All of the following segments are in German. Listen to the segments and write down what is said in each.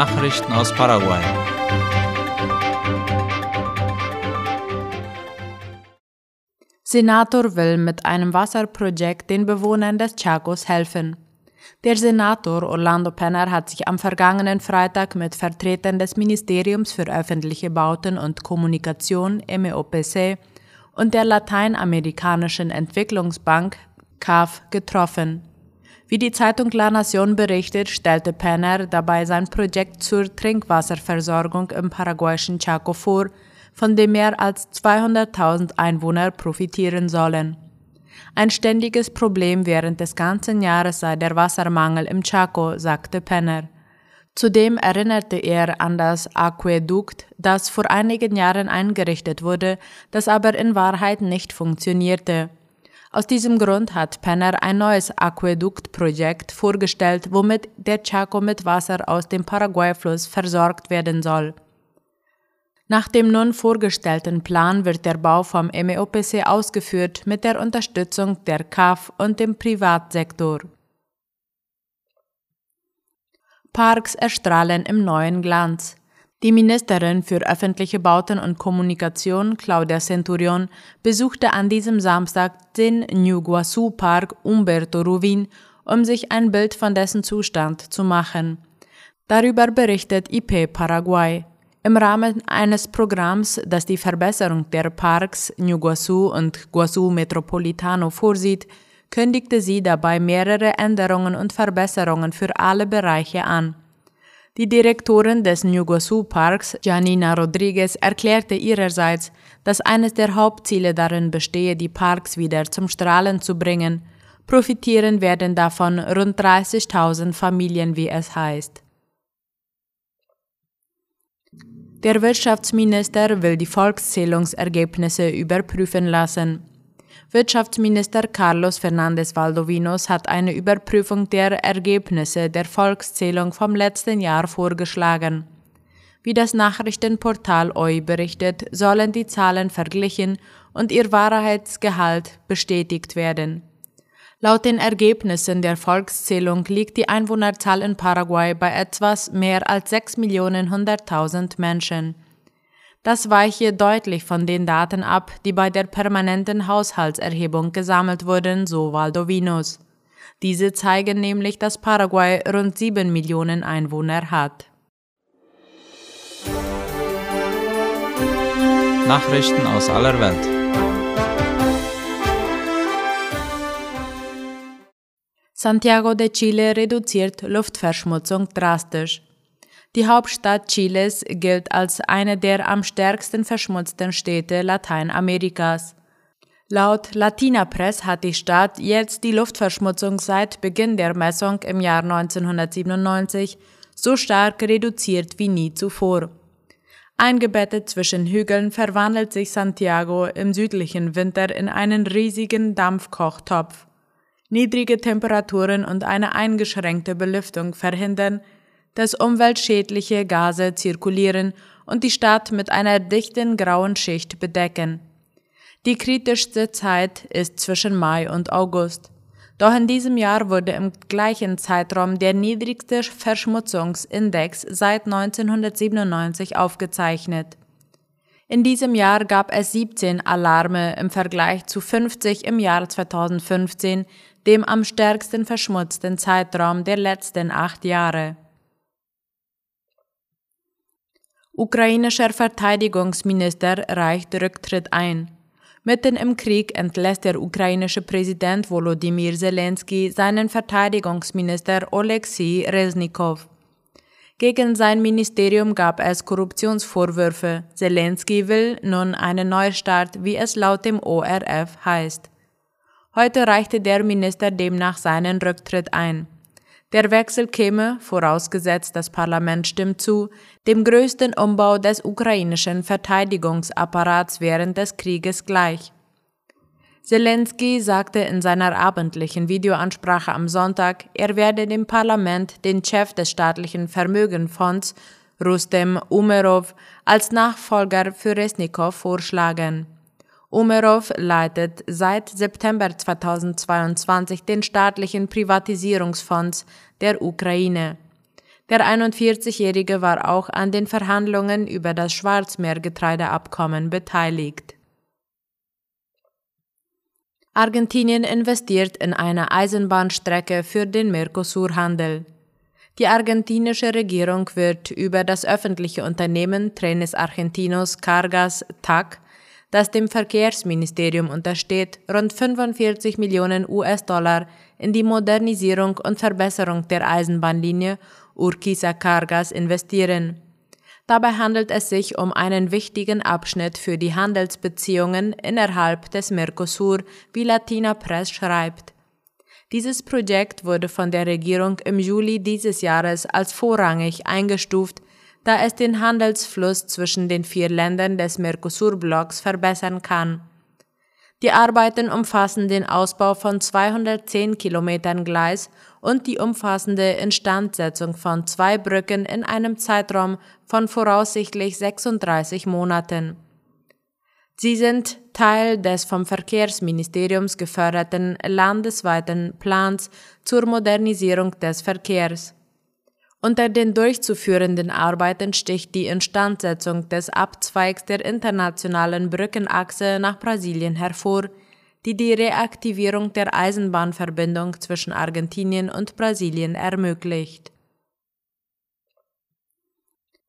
Nachrichten aus Paraguay. Senator will mit einem Wasserprojekt den Bewohnern des Chacos helfen. Der Senator Orlando Penner hat sich am vergangenen Freitag mit Vertretern des Ministeriums für öffentliche Bauten und Kommunikation MEOPC und der Lateinamerikanischen Entwicklungsbank CAF getroffen. Wie die Zeitung La Nación berichtet, stellte Penner dabei sein Projekt zur Trinkwasserversorgung im paraguayischen Chaco vor, von dem mehr als 200.000 Einwohner profitieren sollen. Ein ständiges Problem während des ganzen Jahres sei der Wassermangel im Chaco, sagte Penner. Zudem erinnerte er an das Aquädukt, das vor einigen Jahren eingerichtet wurde, das aber in Wahrheit nicht funktionierte. Aus diesem Grund hat Penner ein neues Aquäduktprojekt vorgestellt, womit der Chaco mit Wasser aus dem Paraguay-Fluss versorgt werden soll. Nach dem nun vorgestellten Plan wird der Bau vom MEOPC ausgeführt mit der Unterstützung der CAF und dem Privatsektor. Parks erstrahlen im neuen Glanz. Die Ministerin für öffentliche Bauten und Kommunikation, Claudia Centurion, besuchte an diesem Samstag den New Guasu Park Umberto Ruvin, um sich ein Bild von dessen Zustand zu machen. Darüber berichtet IP Paraguay. Im Rahmen eines Programms, das die Verbesserung der Parks New Guasu und Guasu Metropolitano vorsieht, kündigte sie dabei mehrere Änderungen und Verbesserungen für alle Bereiche an. Die Direktorin des Nguasu Parks, Janina Rodriguez, erklärte ihrerseits, dass eines der Hauptziele darin bestehe, die Parks wieder zum Strahlen zu bringen. Profitieren werden davon rund 30.000 Familien, wie es heißt. Der Wirtschaftsminister will die Volkszählungsergebnisse überprüfen lassen. Wirtschaftsminister Carlos Fernández Valdovinos hat eine Überprüfung der Ergebnisse der Volkszählung vom letzten Jahr vorgeschlagen. Wie das Nachrichtenportal OI berichtet, sollen die Zahlen verglichen und ihr Wahrheitsgehalt bestätigt werden. Laut den Ergebnissen der Volkszählung liegt die Einwohnerzahl in Paraguay bei etwas mehr als 6 Millionen 100.000 Menschen. Das weiche deutlich von den Daten ab, die bei der permanenten Haushaltserhebung gesammelt wurden, so Valdovinos. Diese zeigen nämlich, dass Paraguay rund 7 Millionen Einwohner hat. Nachrichten aus aller Welt. Santiago de Chile reduziert Luftverschmutzung drastisch. Die Hauptstadt Chiles gilt als eine der am stärksten verschmutzten Städte Lateinamerikas. Laut Latina Press hat die Stadt jetzt die Luftverschmutzung seit Beginn der Messung im Jahr 1997 so stark reduziert wie nie zuvor. Eingebettet zwischen Hügeln verwandelt sich Santiago im südlichen Winter in einen riesigen Dampfkochtopf. Niedrige Temperaturen und eine eingeschränkte Belüftung verhindern, dass umweltschädliche Gase zirkulieren und die Stadt mit einer dichten grauen Schicht bedecken. Die kritischste Zeit ist zwischen Mai und August. Doch in diesem Jahr wurde im gleichen Zeitraum der niedrigste Verschmutzungsindex seit 1997 aufgezeichnet. In diesem Jahr gab es 17 Alarme im Vergleich zu 50 im Jahr 2015, dem am stärksten verschmutzten Zeitraum der letzten acht Jahre. Ukrainischer Verteidigungsminister reicht Rücktritt ein. Mitten im Krieg entlässt der ukrainische Präsident Volodymyr Zelensky seinen Verteidigungsminister Oleksiy Reznikov. Gegen sein Ministerium gab es Korruptionsvorwürfe. Zelensky will nun einen Neustart, wie es laut dem ORF heißt. Heute reichte der Minister demnach seinen Rücktritt ein. Der Wechsel käme, vorausgesetzt das Parlament stimmt zu, dem größten Umbau des ukrainischen Verteidigungsapparats während des Krieges gleich. Zelensky sagte in seiner abendlichen Videoansprache am Sonntag, er werde dem Parlament den Chef des staatlichen Vermögenfonds, Rustem Umerov, als Nachfolger für Resnikow vorschlagen. Umerov leitet seit September 2022 den staatlichen Privatisierungsfonds der Ukraine. Der 41-Jährige war auch an den Verhandlungen über das Schwarzmeergetreideabkommen beteiligt. Argentinien investiert in eine Eisenbahnstrecke für den Mercosur-Handel. Die argentinische Regierung wird über das öffentliche Unternehmen Trenes Argentinos Cargas TAC, das dem Verkehrsministerium untersteht, rund 45 Millionen US-Dollar in die Modernisierung und Verbesserung der Eisenbahnlinie Urquiza Cargas investieren. Dabei handelt es sich um einen wichtigen Abschnitt für die Handelsbeziehungen innerhalb des Mercosur, wie Latina Press schreibt. Dieses Projekt wurde von der Regierung im Juli dieses Jahres als vorrangig eingestuft, da es den Handelsfluss zwischen den vier Ländern des Mercosur-Blocks verbessern kann. Die Arbeiten umfassen den Ausbau von 210 Kilometern Gleis und die umfassende Instandsetzung von zwei Brücken in einem Zeitraum von voraussichtlich 36 Monaten. Sie sind Teil des vom Verkehrsministeriums geförderten landesweiten Plans zur Modernisierung des Verkehrs. Unter den durchzuführenden Arbeiten sticht die Instandsetzung des Abzweigs der internationalen Brückenachse nach Brasilien hervor, die die Reaktivierung der Eisenbahnverbindung zwischen Argentinien und Brasilien ermöglicht.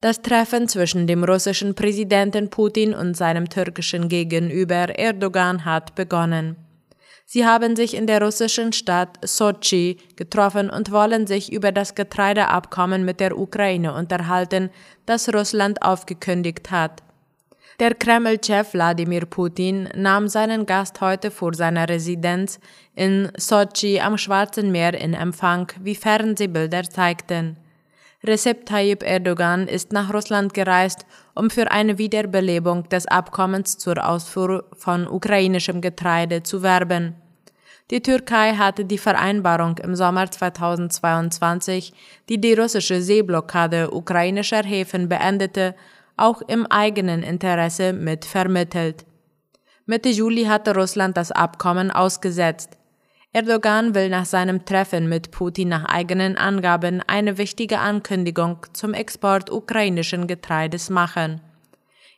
Das Treffen zwischen dem russischen Präsidenten Putin und seinem türkischen Gegenüber Erdogan hat begonnen. Sie haben sich in der russischen Stadt Sochi getroffen und wollen sich über das Getreideabkommen mit der Ukraine unterhalten, das Russland aufgekündigt hat. Der Kreml-Chef Wladimir Putin nahm seinen Gast heute vor seiner Residenz in Sochi am Schwarzen Meer in Empfang, wie Fernsehbilder zeigten. Recep Tayyip Erdogan ist nach Russland gereist, um für eine Wiederbelebung des Abkommens zur Ausfuhr von ukrainischem Getreide zu werben. Die Türkei hatte die Vereinbarung im Sommer 2022, die die russische Seeblockade ukrainischer Häfen beendete, auch im eigenen Interesse mit vermittelt. Mitte Juli hatte Russland das Abkommen ausgesetzt. Erdogan will nach seinem Treffen mit Putin nach eigenen Angaben eine wichtige Ankündigung zum Export ukrainischen Getreides machen.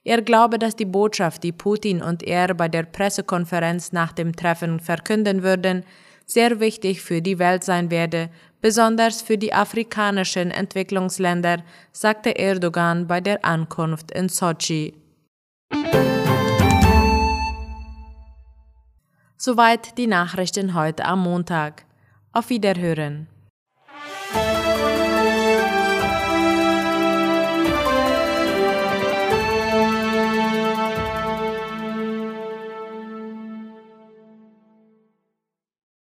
Er glaube, dass die Botschaft, die Putin und er bei der Pressekonferenz nach dem Treffen verkünden würden, sehr wichtig für die Welt sein werde, besonders für die afrikanischen Entwicklungsländer, sagte Erdogan bei der Ankunft in Sochi. Soweit die Nachrichten heute am Montag. Auf Wiederhören.